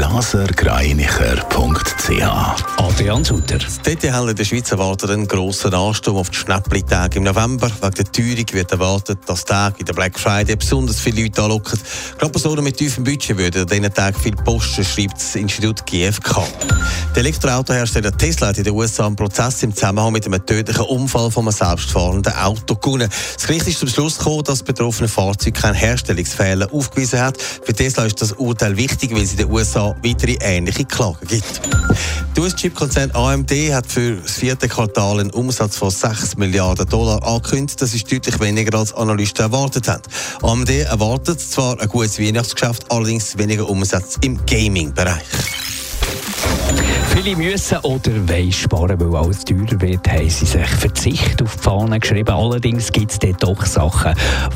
blasergreinicher.ch Adrian Sutter. Die DTL in der Schweiz erwartet einen grossen Ansturm auf die Schnäppli-Tage im November. Wegen der Teuerung wird erwartet, dass Tage in der Black Friday besonders viele Leute anlocken. Gerade Personen mit tiefem Budget würden an diesen Tagen viel posten, schreibt das Institut GfK. Der Elektroautohersteller Tesla hat in den USA einen Prozess im Zusammenhang mit einem tödlichen Unfall von einem selbstfahrenden Auto gewonnen. Das Gericht ist zum Schluss gekommen, dass das betroffene Fahrzeug keinen Herstellungsfehler aufgewiesen hat. Für Tesla ist das Urteil wichtig, weil es in den USA weitere ähnliche Klagen gibt. Der US-Chip-Konzern AMD hat für das vierte Quartal einen Umsatz von 6 Milliarden Dollar angekündigt. Das ist deutlich weniger als Analysten erwartet haben. AMD erwartet zwar ein gutes Weihnachtsgeschäft, allerdings weniger Umsatz im Gaming-Bereich. Viele müssen oder wollen sparen, weil alles teurer wird, haben sie sich Verzicht auf die Fahne geschrieben. Allerdings gibt es dort doch Sachen,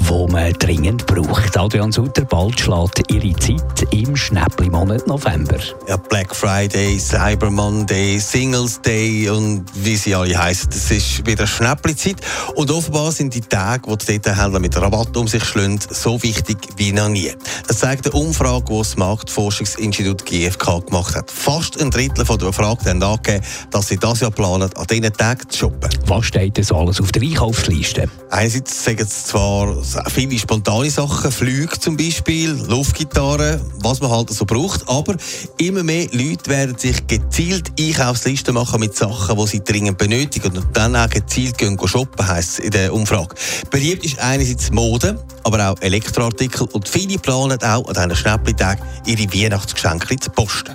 die man dringend braucht. Adrian Sutter, bald schlägt ihre Zeit im Schnäppli-Monat November. Ja, Black Friday, Cyber Monday, Singles Day und wie sie alle heißen. Es ist wieder Schnäppli-Zeit. Und offenbar sind die Tage, wo die Detailhändler mit Rabatt um sich schlagen, so wichtig wie noch nie. Das zeigt eine Umfrage, die das Marktforschungsinstitut GfK gemacht hat. Fast ein Drittel der Befragten haben angegeben, dass sie das Jahr planen, an diesen Tagen zu shoppen. Was steht so alles auf der Einkaufsliste? Einerseits sagen sie zwar viele spontane Sachen, Flüge zum Beispiel, Luftgitarren, was man halt so braucht, aber immer mehr Leute werden sich gezielt Einkaufslisten machen mit Sachen, die sie dringend benötigen und dann auch gezielt gehen shoppen, heisst es in der Umfrage. Beliebt ist einerseits Mode, aber auch Elektroartikel und viele planen auch an diesen Schnäppli-Tagen ihre Weihnachtsgeschenke zu posten.